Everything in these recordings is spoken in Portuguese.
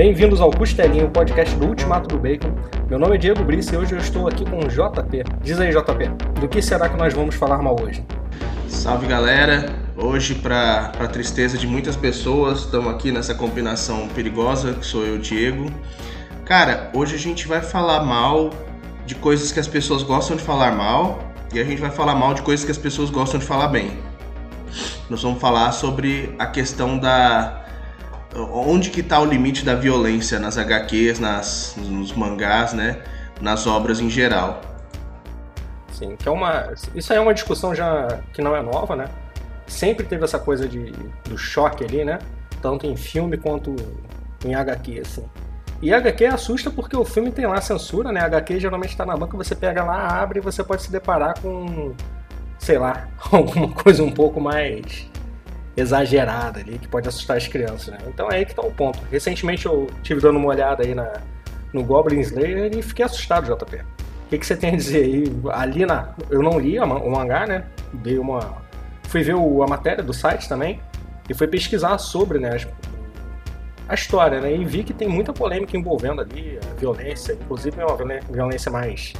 Bem-vindos ao Costelinho, o podcast do Ultimato do Bacon. Meu nome é Diego Brice e hoje eu estou aqui com o JP. Diz aí, JP, do que será que nós vamos falar mal hoje? Salve galera! Hoje, para tristeza de muitas pessoas, estamos aqui nessa combinação perigosa que sou eu, Diego. Cara, hoje a gente vai falar mal de coisas que as pessoas gostam de falar mal e a gente vai falar mal de coisas que as pessoas gostam de falar bem. Nós vamos falar sobre a questão da onde que está o limite da violência nas HQs, nas, nos mangás, né? Nas obras em geral. Sim, que é uma. Isso aí é uma discussão já que não é nova, né? Sempre teve essa coisa de, do choque ali, né? Tanto em filme quanto em HQ, assim. E HQ assusta porque o filme tem lá censura, né? HQ geralmente está na banca, você pega lá, abre e você pode se deparar com, sei lá, alguma coisa um pouco mais exagerada ali, que pode assustar as crianças, né? Então é aí que tá o ponto. Recentemente eu tive dando uma olhada aí na, no Goblin Slayer e fiquei assustado, JP. O que, que você tem a dizer aí? Ali na. Eu não li o mangá, né? Dei uma. Fui ver o, a matéria do site também e fui pesquisar sobre, né? As, a história, né? E vi que tem muita polêmica envolvendo ali, a violência, inclusive uma violência mais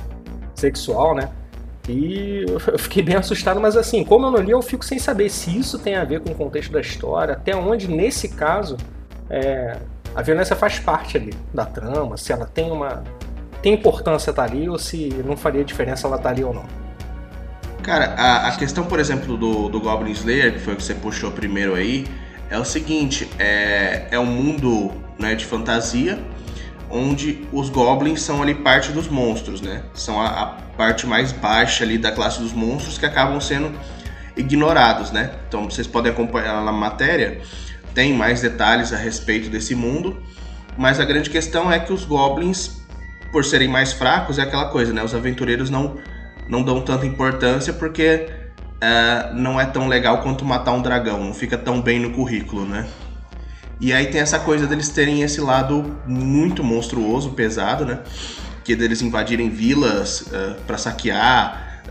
sexual, né? E eu fiquei bem assustado, mas assim, como eu não li, eu fico sem saber se isso tem a ver com o contexto da história, até onde, nesse caso, é, a violência faz parte ali da trama, se ela tem uma. tem importância estar tá ali ou se não faria diferença ela estar tá ali ou não. Cara, a, a questão, por exemplo, do, do Goblin Slayer, que foi o que você puxou primeiro aí, é o seguinte: é, é um mundo né, de fantasia onde os goblins são ali parte dos monstros, né? São a, a parte mais baixa ali da classe dos monstros que acabam sendo ignorados, né? Então vocês podem acompanhar na matéria, tem mais detalhes a respeito desse mundo, mas a grande questão é que os goblins, por serem mais fracos, é aquela coisa, né? Os aventureiros não, não dão tanta importância porque uh, não é tão legal quanto matar um dragão, não fica tão bem no currículo, né? E aí tem essa coisa deles terem esse lado muito monstruoso, pesado, né? Que é deles invadirem vilas uh, eh, para saquear,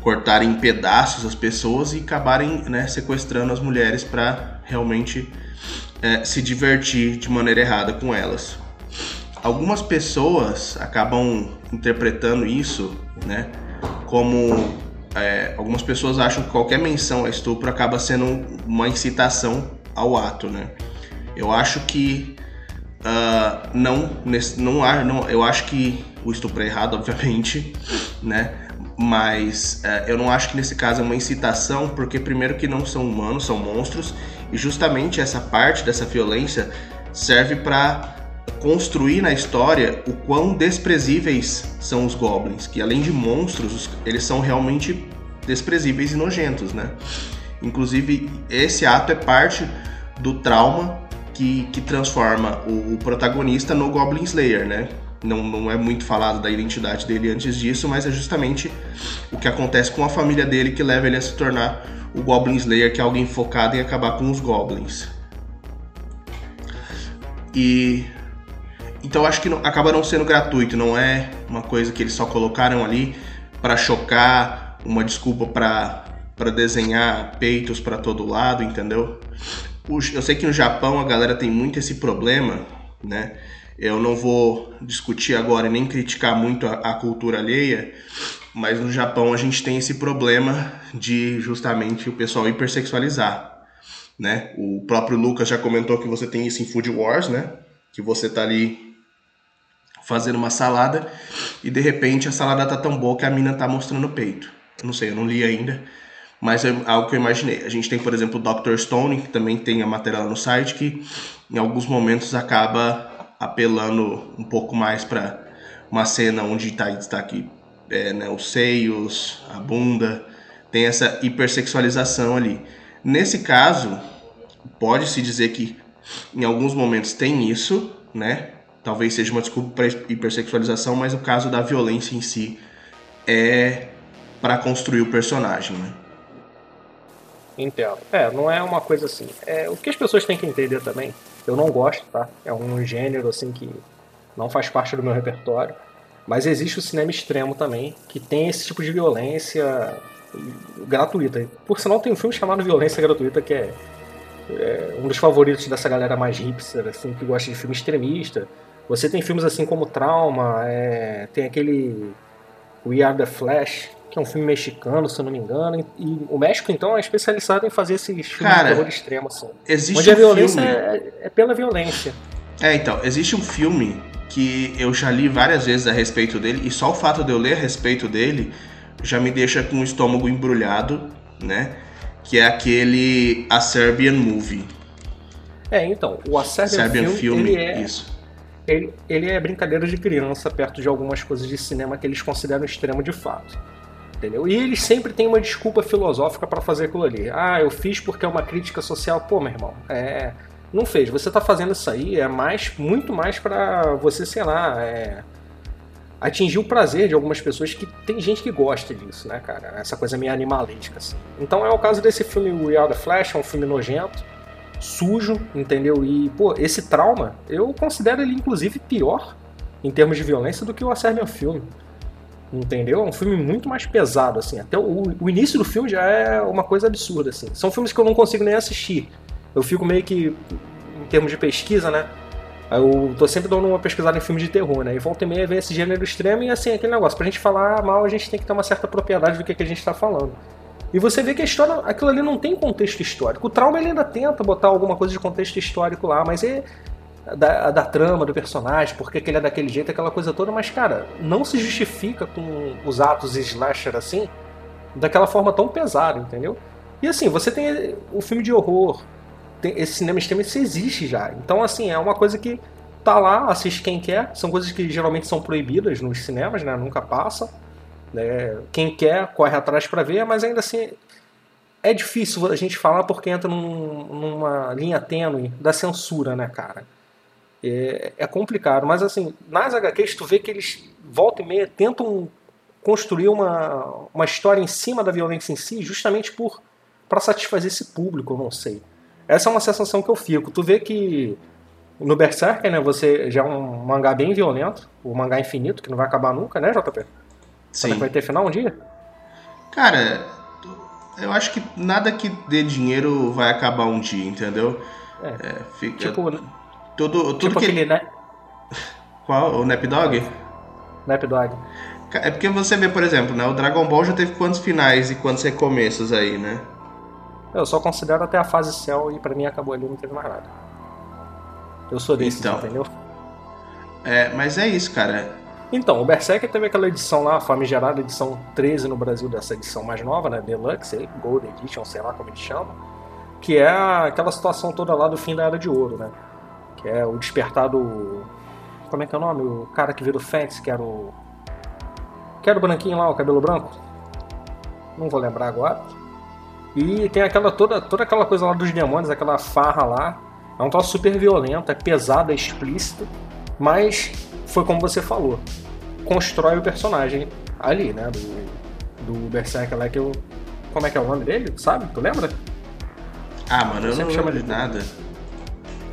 cortarem em pedaços as pessoas e acabarem né, sequestrando as mulheres para realmente uh, se divertir de maneira errada com elas. Algumas pessoas acabam interpretando isso, né? Como é, algumas pessoas acham que qualquer menção a estupro acaba sendo uma incitação ao ato, né? Eu acho que uh, não, não, não, eu acho que o estupro é errado, obviamente, né? Mas uh, eu não acho que nesse caso é uma incitação, porque primeiro que não são humanos, são monstros, e justamente essa parte dessa violência serve para construir na história o quão desprezíveis são os goblins, que além de monstros, eles são realmente desprezíveis e nojentos, né? Inclusive, esse ato é parte do trauma que, que transforma o, protagonista no Goblin Slayer, né? Não, não é muito falado da identidade dele antes disso, mas é justamente o que acontece com a família dele que leva ele a se tornar o Goblin Slayer, que é alguém focado em acabar com os goblins. E então acho que não, acaba não sendo gratuito, não é uma coisa que eles só colocaram ali para chocar, uma desculpa para para desenhar peitos para todo lado, entendeu? Eu sei que no Japão a galera tem muito esse problema, né? Eu não vou discutir agora e nem criticar muito a, a, cultura alheia, mas no Japão a gente tem esse problema de justamente o pessoal hipersexualizar, né? O próprio Lucas já comentou que você tem isso em Food Wars, né? Que você tá ali fazendo uma salada e de repente a salada tá tão boa que a mina tá mostrando o peito. Não sei, eu não li ainda, mas é algo que eu imaginei. A gente tem, por exemplo, o Dr. Stone, que também tem a matéria lá no site, que em alguns momentos acaba apelando um pouco mais para uma cena onde está em destaque é, né, os seios, a bunda, tem essa hipersexualização ali. Nesse caso, pode-se dizer que em alguns momentos tem isso, né? Talvez seja uma desculpa para hipersexualização, mas o caso da violência em si é para construir o personagem, né? É, não é uma coisa assim. É, o que as pessoas têm que entender também, eu não gosto, tá? É um gênero assim que não faz parte do meu repertório. Mas existe o cinema extremo também, que tem esse tipo de violência gratuita. Por sinal, tem um filme chamado Violência Gratuita que é, é um dos favoritos dessa galera mais hipster, assim, que gosta de filme extremista. Você tem filmes assim como Trauma, é, tem aquele We Are the Flash, que é um filme mexicano, se eu não me engano. E o México, então, é especializado em fazer esses filmes Cara, de terror extremo, assim. Existe onde um a violência filme... é, é, pela violência. É, então, existe um filme que eu já li várias vezes a respeito dele, e só o fato de eu ler a respeito dele já me deixa com o estômago embrulhado, né? Que é aquele A Serbian Movie. É, então, o A Serbian, Serbian Film, Film ele é, isso. Ele, ele é brincadeira de criança perto de algumas coisas de cinema que eles consideram extremo de fato. Entendeu? E eles sempre têm uma desculpa filosófica para fazer aquilo ali. Ah, eu fiz porque é uma crítica social. Pô, meu irmão, é, não fez. Você tá fazendo isso aí é mais, muito mais para você, sei lá, é, atingir o prazer de algumas pessoas que tem gente que gosta disso, né, cara? Essa coisa meio animalística, assim. Então é o caso desse filme We Are the Flash, é um filme nojento, sujo, entendeu? E, pô, esse trauma, eu considero ele inclusive pior em termos de violência do que o A Serbian Film. Entendeu? É um filme muito mais pesado, assim. Até o, o início do filme já é uma coisa absurda, assim. São filmes que eu não consigo nem assistir. Eu fico meio que, em termos de pesquisa, né? Eu tô sempre dando uma pesquisada em filmes de terror, né? E volta e meia vem esse gênero extremo e assim, aquele negócio. Pra gente falar mal, a gente tem que ter uma certa propriedade do que, que a gente tá falando. E você vê que a história, aquilo ali não tem contexto histórico. O trauma ele ainda tenta botar alguma coisa de contexto histórico lá, mas é da, da trama do personagem, porque que ele é daquele jeito, aquela coisa toda, mas cara, não se justifica com os atos slasher assim, daquela forma tão pesada, entendeu? E assim, você tem o filme de horror, tem, esse cinema extremo, isso existe já. Então, assim, é uma coisa que tá lá, assiste quem quer. São coisas que geralmente são proibidas nos cinemas, né? Nunca passa. Né? Quem quer corre atrás para ver, mas ainda assim é difícil a gente falar porque entra num, numa linha tênue da censura, né, cara? É, é, complicado, mas assim, nas HQs tu vê que eles volta e meia tentam construir uma, uma história em cima da violência em si, justamente por para satisfazer esse público, eu não sei. Essa é uma sensação que eu fico. Tu vê que no Berserker, né, você já é um mangá bem violento, o mangá infinito, que não vai acabar nunca, né, JP? Sim. vai ter final um dia? Cara, eu acho que nada que dê dinheiro vai acabar um dia, entendeu? É, é fica... Tipo, tudo, tudo tipo que... aquele, né? Qual? O Napdog? Napdog. É porque você vê, por exemplo, né? O Dragon Ball já teve quantos finais e quantos recomeços aí, né? Eu só considero até a fase Cell e para mim acabou ali, não teve mais nada. Eu sou desse, então, entendeu? É, mas é isso, cara. Então, o Berserker teve aquela edição lá, a famigerada edição 13 no Brasil, dessa edição mais nova, né? Deluxe, Gold Edition, sei lá como eles chamam. Que é aquela situação toda lá do fim da Era de Ouro, né? Que é o despertar do. Como é que é o nome? O cara que vira o Fênix, que era o. Que era o branquinho lá, o cabelo branco? Não vou lembrar agora. E tem aquela toda, toda aquela coisa lá dos demônios, aquela farra lá. É um troço super violento, é pesado, é explícito. Mas foi como você falou. Constrói o personagem ali, né? Do, do Berserker lá que eu. Como é que é o nome dele? Sabe? Tu lembra? Ah, mano, eu, eu não lembro de nada.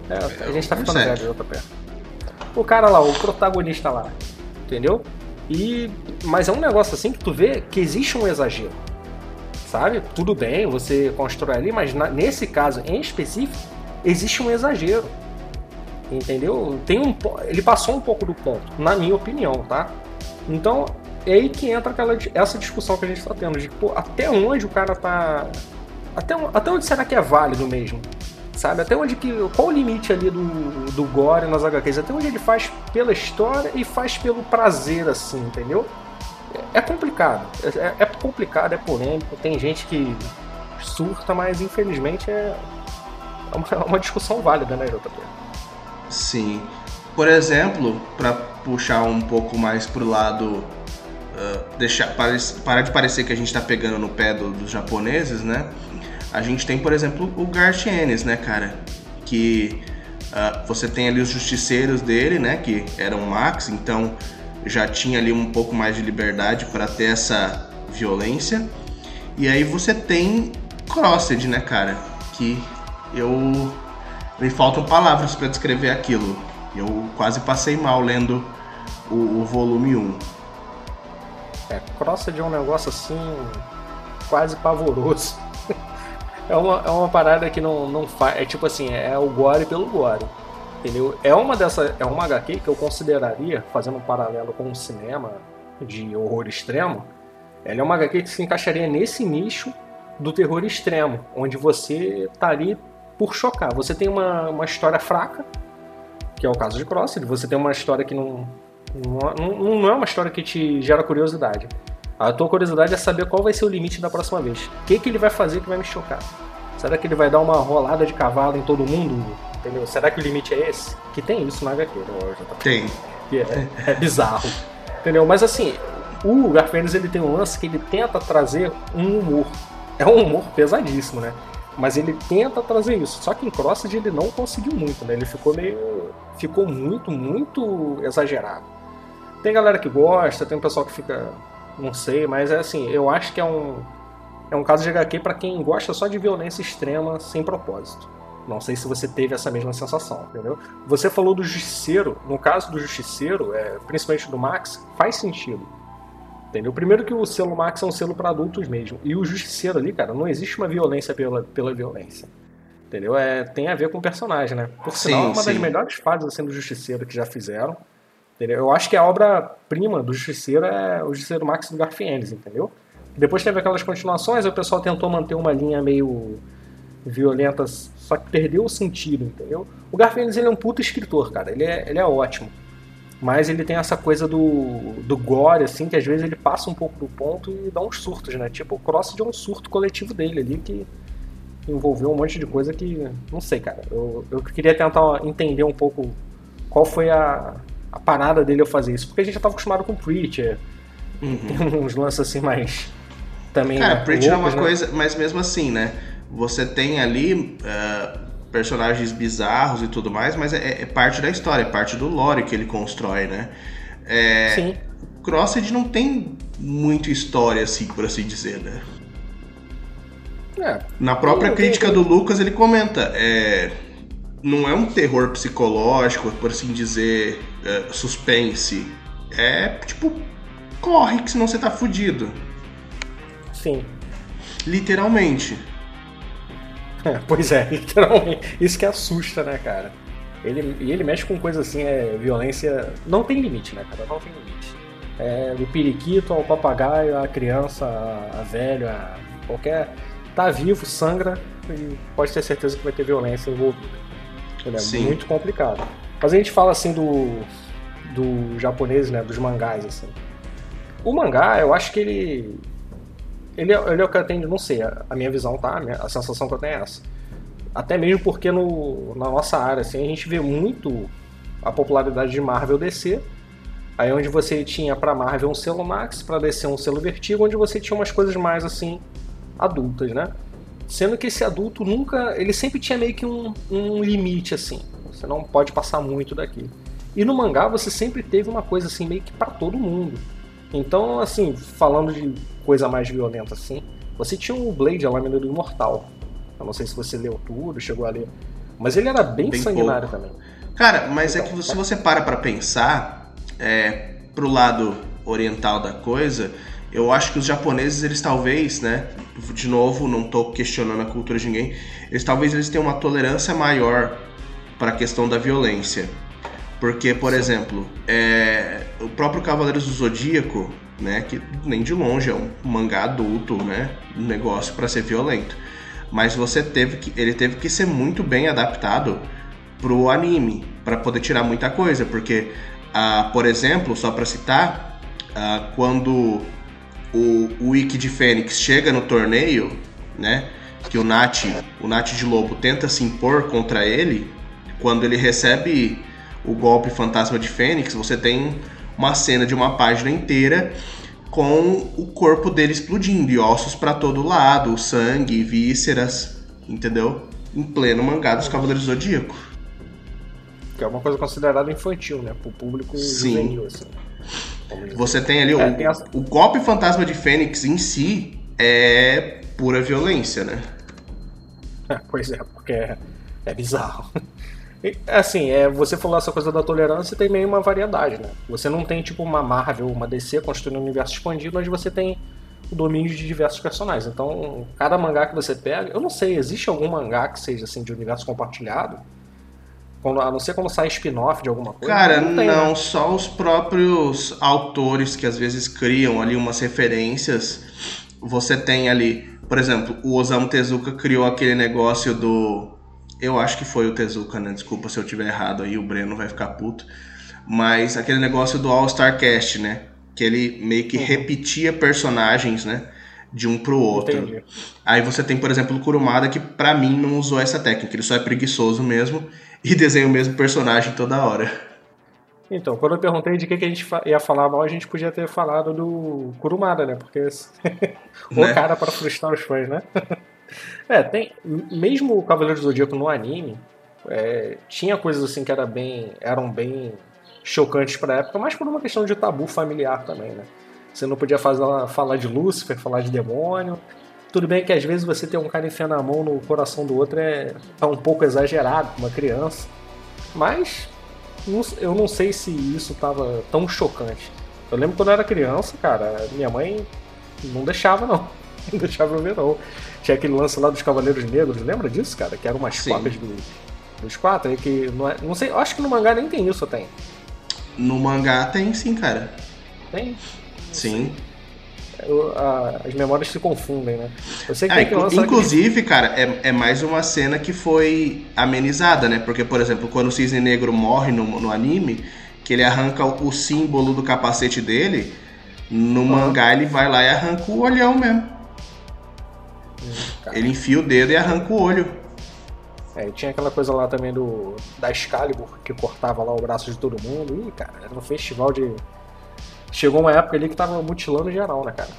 É, a gente tá ficando velho, JP. O cara lá, o protagonista lá. Entendeu? E. Mas é um negócio assim que tu vê que existe um exagero sabe? Tudo bem, você constrói ali, mas na, nesse caso em específico, existe um exagero. Entendeu? Tem um, ele passou um pouco do ponto, na minha opinião, tá? Então, é aí que entra aquela, essa discussão que a gente está tendo, de pô, até onde o cara tá. Até, até onde será que é válido mesmo? Sabe? Até onde que. Qual o limite ali do, do Gore nas HQs? Até onde ele faz pela história e faz pelo prazer, assim, entendeu? é complicado. É, é, complicado, é polêmico. Tem gente que surta, mas infelizmente é, é uma, é uma discussão válida, né, JP? Sim. Por exemplo, para puxar um pouco mais pro lado. Uh, deixar, parar de parecer que a gente está pegando no pé do, dos japoneses, né? A gente tem, por exemplo, o Garth Ennis, né, cara? Que uh, você tem ali os justiceiros dele, né? Que eram Max, então já tinha ali um pouco mais de liberdade para ter essa violência. E aí você tem Crossed, né, cara? Que eu me faltam palavras para descrever aquilo. Eu quase passei mal lendo o, o volume 1. É, Crossed é um negócio assim quase pavoroso. É, uma, é uma parada que não, não faz. É tipo assim, é o gore pelo gore. Entendeu? É uma dessa. É uma HQ que eu consideraria, fazendo um paralelo com o cinema de horror extremo, ela é uma HQ que se encaixaria nesse nicho do terror extremo, onde você tá ali por chocar. Você tem uma, uma história fraca, que é o caso de Cross, você tem uma história que não, não, não é uma história que te gera curiosidade. A tua curiosidade é saber qual vai ser o limite da próxima vez. O que, que ele vai fazer que vai me chocar? Será que ele vai dar uma rolada de cavalo em todo mundo? Entendeu? Será que o limite é esse? Que tem isso na HQ, né? Tem. É, é bizarro. Entendeu? Mas assim, o Garfênis ele tem um lance que ele tenta trazer um humor. É um humor pesadíssimo, né? Mas ele tenta trazer isso. Só que em Crossed ele não conseguiu muito, né? Ele ficou meio. ficou muito, muito exagerado. Tem galera que gosta, tem um pessoal que fica. Não sei, mas é assim, eu acho que é um. É um caso de HQ para quem gosta só de violência extrema sem propósito. Não sei se você teve essa mesma sensação, entendeu? Você falou do Justiceiro. No caso do Justiceiro, é, principalmente do Max, faz sentido. Entendeu? Primeiro que o selo Max é um selo para adultos mesmo. E o Justiceiro ali, cara, não existe uma violência pela, pela violência. Entendeu? É, tem a ver com o personagem, né? Por sinal, sim, é uma sim. das melhores fases assim, do Justiceiro que já fizeram. Entendeu? Eu acho que a obra-prima do Justiceiro é o Justiceiro Max do Garfienes, entendeu? Depois teve aquelas continuações, o pessoal tentou manter uma linha meio violenta, só que perdeu o sentido, entendeu? O Garfienes ele é um puto escritor, cara. Ele é, ele é ótimo. Mas ele tem essa coisa do, do gore, assim, que às vezes ele passa um pouco do ponto e dá uns surtos, né? Tipo, o Cross de um surto coletivo dele ali que envolveu um monte de coisa que. Não sei, cara. Eu, eu queria tentar entender um pouco qual foi a, a parada dele ao fazer isso. Porque a gente já estava acostumado com Preacher. Uhum. Tem uns lances assim mais. Também. Cara, Preacher é uma né? coisa, mas mesmo assim, né? Você tem ali. Uh personagens bizarros e tudo mais, mas é, é, parte da história, é parte do lore que ele constrói, né? É, Sim. Crossed não tem muito história, assim, por assim dizer, né? É. Na própria crítica do Lucas, ele comenta: é, não é um terror psicológico, por assim dizer, é, suspense. É tipo, corre que senão você tá fudido. Sim. Literalmente. É, pois é, literalmente. Isso que assusta, né, cara? Ele, e ele mexe com coisa assim, é violência. Não tem limite, né, cara? Não tem limite. É, do periquito ao papagaio, a criança, a, a velho, a qualquer. Tá vivo, sangra e pode ter certeza que vai ter violência envolvida. Ele é Sim. muito complicado. Mas a gente fala assim do, do japonês, né? Dos mangás, assim. O mangá, eu acho que ele ele, é, ele é o que atende, não sei, a, a minha visão, tá? A, minha, a, sensação que eu tenho é essa. Até mesmo porque no, na nossa área, assim, a gente vê muito a popularidade de Marvel DC. Aí onde você tinha para Marvel um selo Max, para DC um selo Vertigo, onde você tinha umas coisas mais assim adultas, né? Sendo que esse adulto nunca, ele sempre tinha meio que um, um limite assim. Você não pode passar muito daqui. E no mangá você sempre teve uma coisa assim meio que para todo mundo. Então, assim, falando de coisa mais violenta assim, você tinha o Blade, a lâmina do Imortal. Eu não sei se você leu tudo, chegou a ler. Mas ele era bem, bem sanguinário pouco. também. Cara, mas então, é que se você para pra pensar, é, pro lado oriental da coisa, eu acho que os japoneses, eles talvez, né? De novo, não tô questionando a cultura de ninguém. Eles talvez eles tenham uma tolerância maior para a questão da violência. Porque, por Sim. exemplo, é, o próprio Cavaleiros do Zodíaco, né, que nem de longe é um mangá adulto, né, um negócio para ser violento. Mas você teve que, ele teve que ser muito bem adaptado pro anime para poder tirar muita coisa, porque, ah, por exemplo, só para citar, ah, quando o, o Ikki de Fênix chega no torneio, né, que o Nat, o Nat de Lobo tenta se impor contra ele, quando ele recebe o golpe fantasma de Fênix, você tem uma cena de uma página inteira com o corpo dele explodindo e ossos para todo lado, sangue, vísceras, entendeu? Em pleno mangá dos Cavaleiros do Zodíaco. Que é uma coisa considerada infantil, né? Pro público Sim. juvenil, assim. Você tem ali é, o, tem as... o golpe fantasma de Fênix em si é pura violência, né? É, pois é, porque é, é bizarro. Assim, é, você falou essa coisa da tolerância tem meio uma variedade, né? Você não tem tipo uma Marvel, uma DC construindo um universo expandido, onde você tem o domínio de diversos personagens. Então, cada mangá que você pega, eu não sei, existe algum mangá que seja assim de universo compartilhado? Quando, a não ser quando sai spin-off de alguma coisa. Cara, não, tem, não né? só os próprios autores que às vezes criam ali umas referências. Você tem ali, por exemplo, o Osamu Tezuka criou aquele negócio do. Eu acho que foi o Tezuka, né? Desculpa se eu tiver errado aí, o Breno vai ficar puto. Mas aquele negócio do All-Star Cast, né? Que ele meio que uhum. repetia personagens, né? De um pro outro. Entendi. Aí você tem, por exemplo, o Kurumada, que para mim não usou essa técnica, ele só é preguiçoso mesmo e desenha o mesmo personagem toda hora. Então, quando eu perguntei de que, que a gente ia falar mal, a gente podia ter falado do Kurumada, né? Porque o né? cara para frustrar os fãs, né? é, tem. Mesmo o Cavaleiro do Zodíaco no anime, é, tinha coisas assim que era bem, eram bem chocantes para a época, mas por uma questão de tabu familiar também, né? Você não podia fazer, falar de Lúcifer, falar de demônio, tudo bem que às vezes você ter um cara enfiando a mão no coração do outro é, é um pouco exagerado uma criança. Mas eu não sei se isso tava tão chocante. Eu lembro quando eu era criança, cara, minha mãe não deixava não. Não deixava eu ver não. Tinha aquele lance lá dos Cavaleiros Negros, lembra disso, cara? Que eram umas Sim. cópias do, dos quatro, aí que não, é, não sei, acho que no mangá nem tem isso, tem. No mangá tem sim, cara. Tem? Sim. Sei as memórias se confundem, né? Eu sei que é, que Inclusive, que... cara, é, é mais uma cena que foi amenizada, né? Porque, por exemplo, quando o Cisne Negro morre no, no anime, que ele arranca o, o símbolo do capacete dele, no uhum. mangá ele vai lá e arranca o olhão mesmo. Hum, ele enfia o dedo e arranca o olho. É, tinha aquela coisa lá também do da Excalibur que cortava lá o braço de todo mundo. Ih, cara, era um festival de chegou uma época ali que tava mutilando geral, né, cara?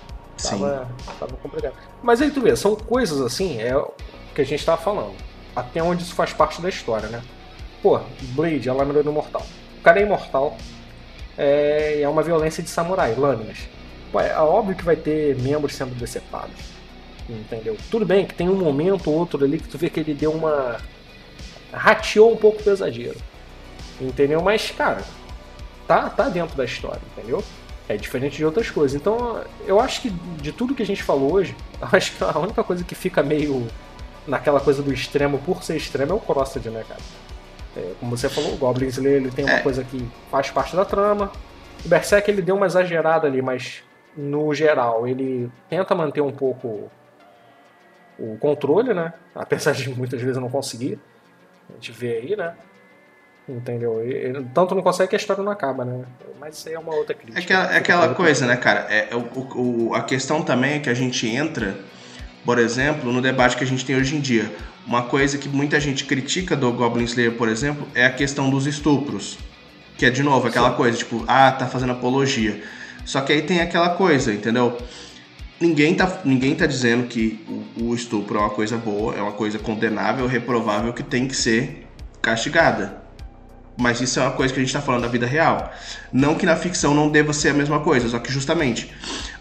Tava, tava complicado. Mas aí tu vê, são coisas assim, é o que a gente tava falando. Até onde isso faz parte da história, né? Pô, Blade, a lâmina do imortal. O cara é imortal. É, é uma violência de samurai, lâminas. Pô, é óbvio que vai ter membros sendo decepados. Entendeu? Tudo bem que tem um momento ou outro ali que tu vê que ele deu uma. rateou um pouco do exagero. Entendeu? Mas, cara, tá, tá dentro da história, entendeu? É diferente de outras coisas. Então, eu acho que de tudo que a gente falou hoje, acho que a única coisa que fica meio naquela coisa do extremo por ser extremo é o Crossed, né, cara? É, como você falou, o Goblin Slayer ele tem uma é. coisa que faz parte da trama. O Berserk ele deu uma exagerada ali, mas no geral ele tenta manter um pouco o controle, né? Apesar de muitas vezes não conseguir. A gente vê aí, né? Entendeu? E, tanto não consegue que a história não acaba, né? Mas isso aí é uma outra crítica. É aquela, é aquela coisa, né, cara? É, é, o, o, a questão também é que a gente entra, por exemplo, no debate que a gente tem hoje em dia. Uma coisa que muita gente critica do Goblin Slayer, por exemplo, é a questão dos estupros. Que é, de novo, aquela Sim. coisa, tipo, ah, tá fazendo apologia. Só que aí tem aquela coisa, entendeu? Ninguém tá, ninguém tá dizendo que o, o estupro é uma coisa boa, é uma coisa condenável, reprovável, que tem que ser castigada. Mas isso é uma coisa que a gente está falando da vida real. Não que na ficção não deva ser a mesma coisa, só que justamente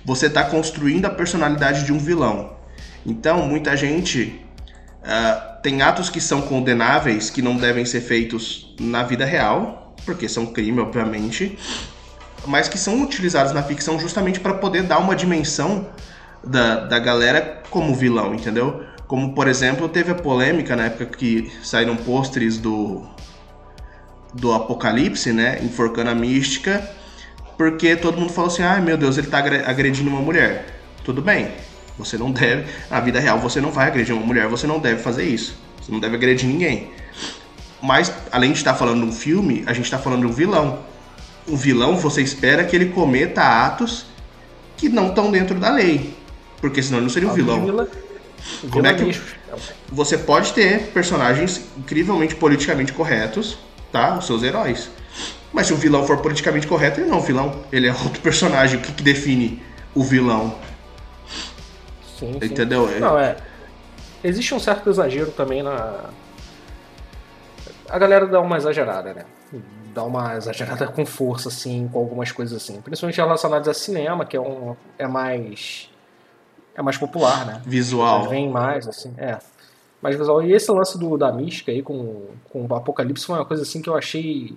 você está construindo a personalidade de um vilão. Então, muita gente uh, tem atos que são condenáveis, que não devem ser feitos na vida real, porque são crime, obviamente, mas que são utilizados na ficção justamente para poder dar uma dimensão da, da galera como vilão, entendeu? Como, por exemplo, teve a polêmica na época que saíram pôsteres do do Apocalipse, né? Enforcando a mística, porque todo mundo falou assim: ai ah, meu Deus, ele tá agredindo uma mulher. Tudo bem, você não deve, na vida real você não vai agredir uma mulher, você não deve fazer isso. Você não deve agredir ninguém. Mas, além de estar falando de um filme, a gente está falando de um vilão. O vilão, você espera que ele cometa atos que não estão dentro da lei. Porque senão ele não seria um vilão. Vila, Como é que você pode ter personagens incrivelmente politicamente corretos tá? Os seus heróis. Mas se o vilão for politicamente correto, ele não é um vilão. Ele é outro personagem. O que, que define o vilão? Sim, Entendeu? Sim. Não, é. Existe um certo exagero também na. A galera dá uma exagerada, né? Dá uma exagerada com força, assim, com algumas coisas assim. Principalmente relacionadas a cinema, que é, um, é mais. É mais popular, né? Visual. Vem mais, assim. É mais visual. E esse lance do, da mística aí com, com o Apocalipse foi uma coisa assim que eu achei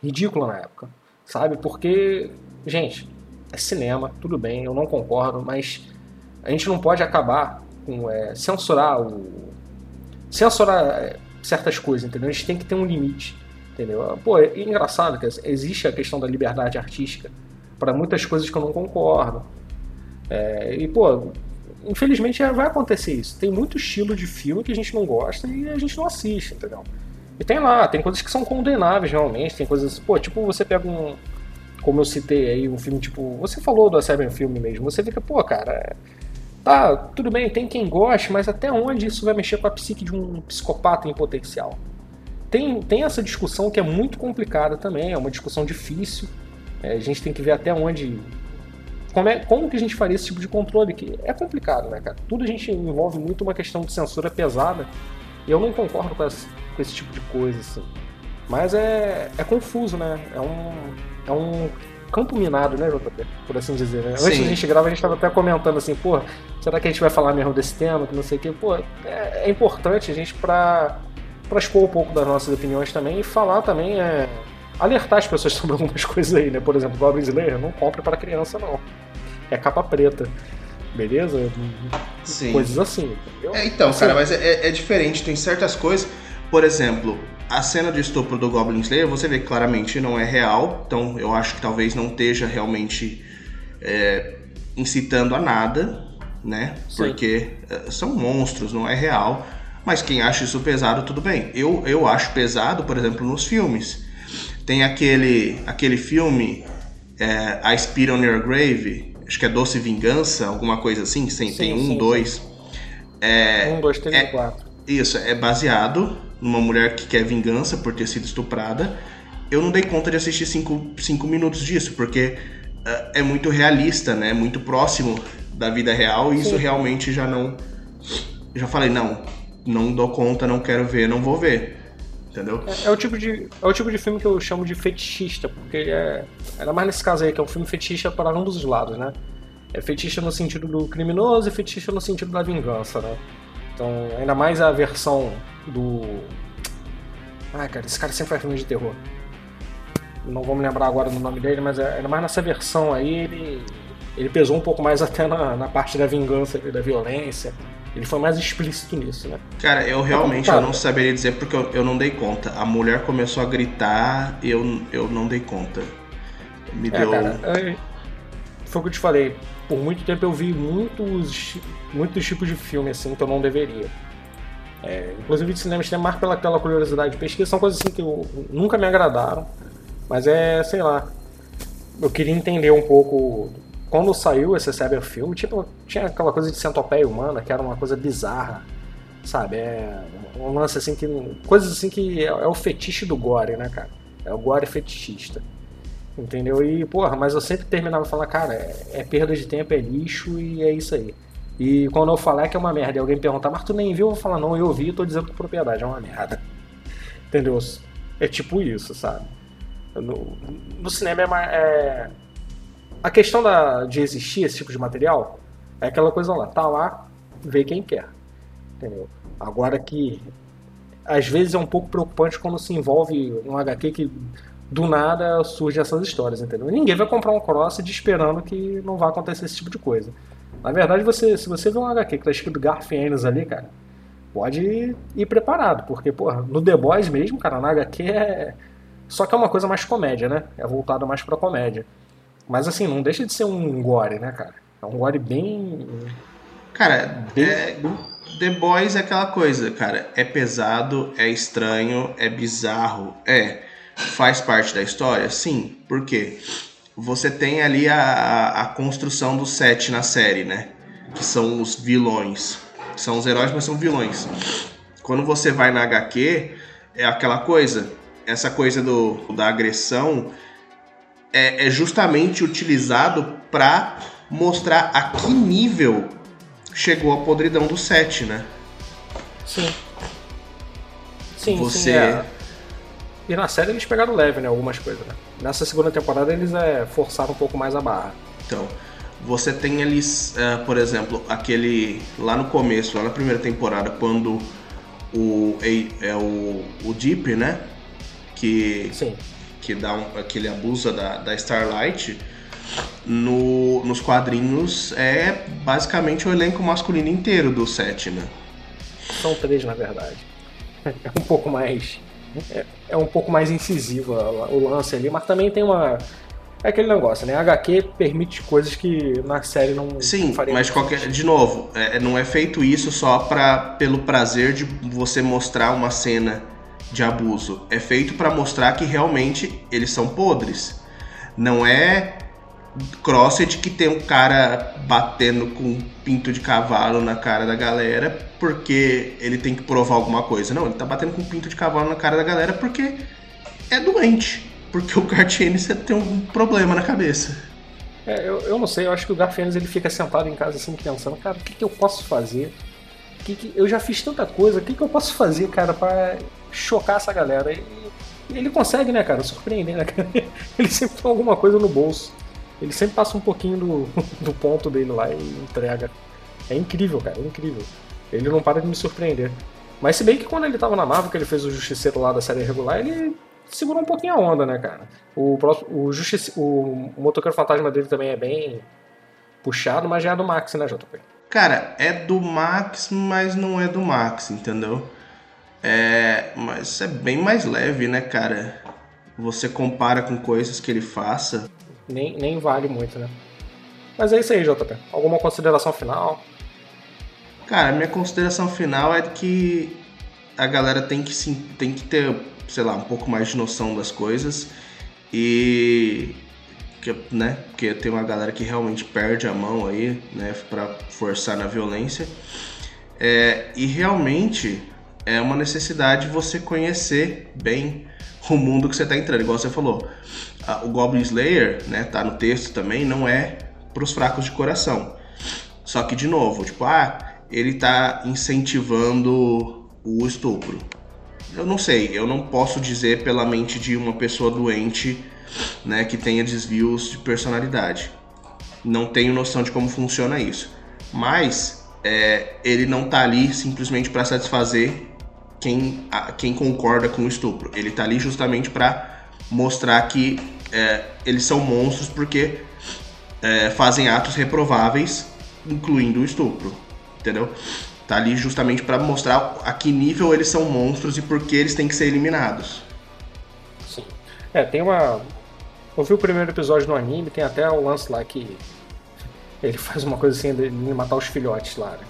ridícula na época, sabe? Porque, gente, é cinema, tudo bem, eu não concordo, mas a gente não pode acabar com é, censurar o. censurar é, certas coisas, entendeu? A gente tem que ter um limite, entendeu? Pô, é engraçado que existe a questão da liberdade artística para muitas coisas que eu não concordo. É, e, pô, infelizmente vai acontecer isso. Tem muito estilo de filme que a gente não gosta e a gente não assiste, entendeu? E tem lá, tem coisas que são condenáveis realmente, tem coisas. Pô, tipo, você pega um. Como eu citei aí, um filme tipo. Você falou do Seven Filme mesmo, você fica, pô, cara. Tá, tudo bem, tem quem goste, mas até onde isso vai mexer com a psique de um psicopata em potencial? Tem, tem essa discussão que é muito complicada também, é uma discussão difícil. É, a gente tem que ver até onde como, é, como que a gente faria esse tipo de controle? Que é complicado, né, cara? Tudo a gente envolve muito uma questão de censura pesada. E eu não concordo com, essa, com esse tipo de coisa, assim. Mas é, é confuso, né? É um, é um campo minado, né, JP? Por assim dizer, né? Antes da gente gravar, a gente estava até comentando assim, pô, será que a gente vai falar mesmo desse tema, que não sei o quê? Pô, é, é importante a gente para para expor um pouco das nossas opiniões também e falar também, é, alertar as pessoas sobre algumas coisas aí, né? Por exemplo, Goblin Slayer, não compre para criança, não é capa preta. Beleza? Sim. Coisas assim. É, então, assim, cara, mas é, é, diferente. Tem certas coisas. Por exemplo, a cena de estupro do Goblin Slayer, você vê que claramente não é real. Então eu acho que talvez não esteja realmente é, incitando a nada, né? Sim. Porque é, são monstros, não é real. Mas quem acha isso pesado, tudo bem. Eu, eu acho pesado, por exemplo, nos filmes. Tem aquele, aquele filme é, I Spit on Your Grave, acho que é Doce Vingança, alguma coisa assim, sim, tem um, sim, dois. Sim. É, um, dois, três é, quatro. Isso, é baseado numa mulher que quer vingança por ter sido estuprada. Eu não dei conta de assistir cinco, cinco minutos disso, porque uh, é muito realista, né? Muito próximo da vida real, e isso realmente já não. Já falei, não, não dou conta, não quero ver, não vou ver. Entendeu? É, é, o tipo de, é o tipo de filme que eu chamo de fetichista, porque é. Ainda mais nesse caso aí, que é um filme fetichista para ambos os lados, né? É fetichista no sentido do criminoso e fetichista no sentido da vingança, né? Então, ainda mais a versão do. Ai, cara, esse cara sempre faz filme de terror. Não vou me lembrar agora do nome dele, mas é, ainda mais nessa versão aí, ele, ele pesou um pouco mais até na, na parte da vingança da violência. Ele foi mais explícito nisso, né? Cara, eu realmente eu não saberia dizer porque eu, eu, não dei conta. A mulher começou a gritar, eu, eu não dei conta. Me é, deu. Cara, é, foi o que eu te falei. Por muito tempo eu vi muitos, muitos tipos de filme assim que eu não deveria. É, inclusive de cinema, mais pela aquela curiosidade de pesquisa, são coisas assim que eu, nunca me agradaram. Mas é, sei lá. Eu queria entender um pouco quando saiu esse Cyberfilm, tipo, tinha aquela coisa de centopeia humana, que era uma coisa bizarra, sabe? É um lance assim que. Coisas assim que é, é o fetiche do gore, né, cara? É o gore fetichista. Entendeu? E, porra, mas eu sempre terminava falando, cara, é, é, perda de tempo, é lixo e é isso aí. E quando eu falar que é uma merda e alguém perguntar, mas tu nem viu? Eu vou falar, não, eu vi e tô dizendo com propriedade, é uma merda. Entendeu? É tipo isso, sabe? No, no cinema é, é a questão da, de existir esse tipo de material é aquela coisa lá, tá lá, vê quem quer. Entendeu? Agora que às vezes é um pouco preocupante quando se envolve um HQ que do nada surge essas histórias, entendeu? Ninguém vai comprar um Crossed esperando que não vai acontecer esse tipo de coisa. Na verdade, você, se você vê um HQ que tá escrito Garfiennes ali, cara, pode ir, ir preparado, porque, porra, no The Boys mesmo, cara, na HQ é. Só que é uma coisa mais comédia, né? É voltado mais pra comédia. Mas assim, não deixa de ser um gore, né, cara? É um gore bem. Cara, bem... É... The Boys é aquela coisa, cara. É pesado, é estranho, é bizarro. É. Faz parte da história? Sim. Por quê? Você tem ali a, a construção do set na série, né? Que são os vilões. São os heróis, mas são vilões. Quando você vai na HQ, é aquela coisa. Essa coisa do, da agressão é, é justamente utilizado para mostrar a que nível chegou a podridão do set, né? Sim. Sim, Você... sim. É. E na série eles pegaram leve, né? Algumas coisas, né? Nessa segunda temporada eles é, forçaram um pouco mais a barra. Então, você tem ali, uh, por exemplo, aquele. Lá no começo, lá na primeira temporada, quando o. É o, o Deep, né? Que. Sim que dá um, que ele abusa da, da Starlight, no, nos quadrinhos é basicamente o elenco masculino inteiro do set, né? São três, na verdade. É um pouco mais. É, é um pouco mais incisivo o lance ali, mas também tem uma. É aquele negócio, né? A HQ permite coisas que na série não Sim, não mas qualquer, de novo, é, não é feito isso só pra, pelo prazer de você mostrar uma cena de abuso. É feito para mostrar que realmente eles são podres. Não é Crossed que tem um cara batendo com um pinto de cavalo na cara da galera porque ele tem que provar alguma coisa. Não, ele tá batendo com um pinto de cavalo na cara da galera porque é doente. Porque o Cartienes tem um problema na cabeça. É, eu, eu não sei, eu acho que o Garfienes ele fica sentado em casa assim pensando, cara, o que, que eu posso fazer? Que que, eu já fiz tanta coisa, o que, que eu posso fazer, cara, para chocar essa galera? E, ele consegue, né, cara, surpreender, né, cara? Ele sempre tem alguma coisa no bolso. Ele sempre passa um pouquinho do, do ponto dele lá e entrega. É incrível, cara, é incrível. Ele não para de me surpreender. Mas se bem que quando ele tava na Marvel, que ele fez o Justiceiro lá da série regular, ele segurou um pouquinho a onda, né, cara? O, o, Justice, o Motoqueiro Fantasma dele também é bem puxado, mas já é do Max, né, JP? Cara, é do Max, mas não é do Max, entendeu? É, mas é bem mais leve, né, cara? Você compara com coisas que ele faça nem, nem vale muito, né? Mas é isso aí, JP. Alguma consideração final? Cara, minha consideração final é que a galera tem que, sim, tem que ter, sei lá, um pouco mais de noção das coisas e que, né, porque tem uma galera que realmente perde a mão aí, né, para forçar na violência. É, e realmente é uma necessidade você conhecer bem o mundo que você está entrando, igual você falou o Goblin Slayer, né, tá no texto também, não é para os fracos de coração. Só que, de novo, tipo, ah, ele tá incentivando o estupro. Eu não sei, eu não posso dizer pela mente de uma pessoa doente, né, que tenha desvios de personalidade. Não tenho noção de como funciona isso. Mas é, ele não tá ali simplesmente para satisfazer quem, a, quem concorda com o estupro. Ele tá ali justamente para mostrar que é, eles são monstros porque é, fazem atos reprováveis, incluindo o estupro, entendeu? Tá ali justamente para mostrar a que nível eles são monstros e por que eles têm que ser eliminados. Sim. É, tem uma. Eu vi o primeiro episódio no anime, tem até o lance lá que ele faz uma coisa assim de matar os filhotes lá, né?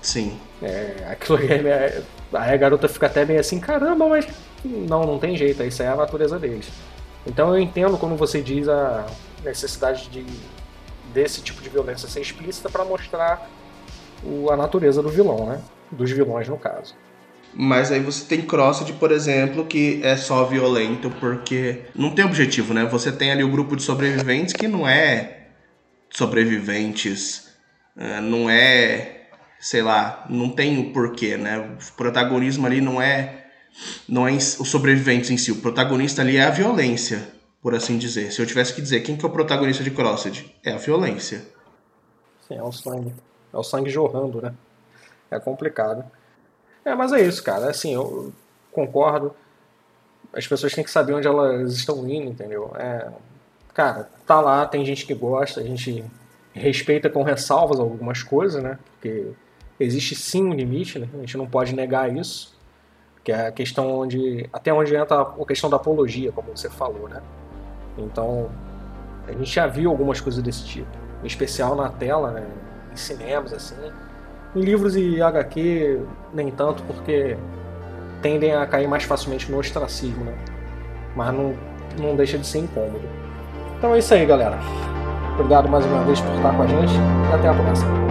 Sim. É, aquilo né? Aí a garota fica até meio assim, caramba, mas não, não tem jeito, isso é a natureza deles. Então eu entendo quando você diz a necessidade de desse tipo de violência ser explícita para mostrar o, a natureza do vilão, né? Dos vilões no caso. Mas aí você tem Crossed, por exemplo, que é só violento porque não tem objetivo, né? Você tem ali o grupo de sobreviventes que não é sobreviventes, é, não é, sei lá, não tem o porquê, né? O protagonismo ali não é não é os sobreviventes em si. O protagonista ali é a violência, por assim dizer. Se eu tivesse que dizer quem que é o protagonista de Crossed, é a violência. Sim, é o sangue. É o sangue jorrando, né? É complicado. É, mas é isso, cara. Assim, eu concordo. As pessoas têm que saber onde elas estão indo, entendeu? É, cara, tá lá, tem gente que gosta, a gente respeita com ressalvas algumas coisas, né? Porque existe sim um limite, né? A gente não pode negar isso que é a questão onde até onde entra a questão da apologia, como você falou, né? Então a gente já viu algumas coisas desse tipo, em especial na tela, né? em cinemas assim. Em livros e HQ nem tanto, porque tendem a cair mais facilmente no ostracismo, né? Mas não, não deixa de ser incômodo. Então é isso aí, galera. Obrigado mais uma vez por estar com a gente e até a próxima.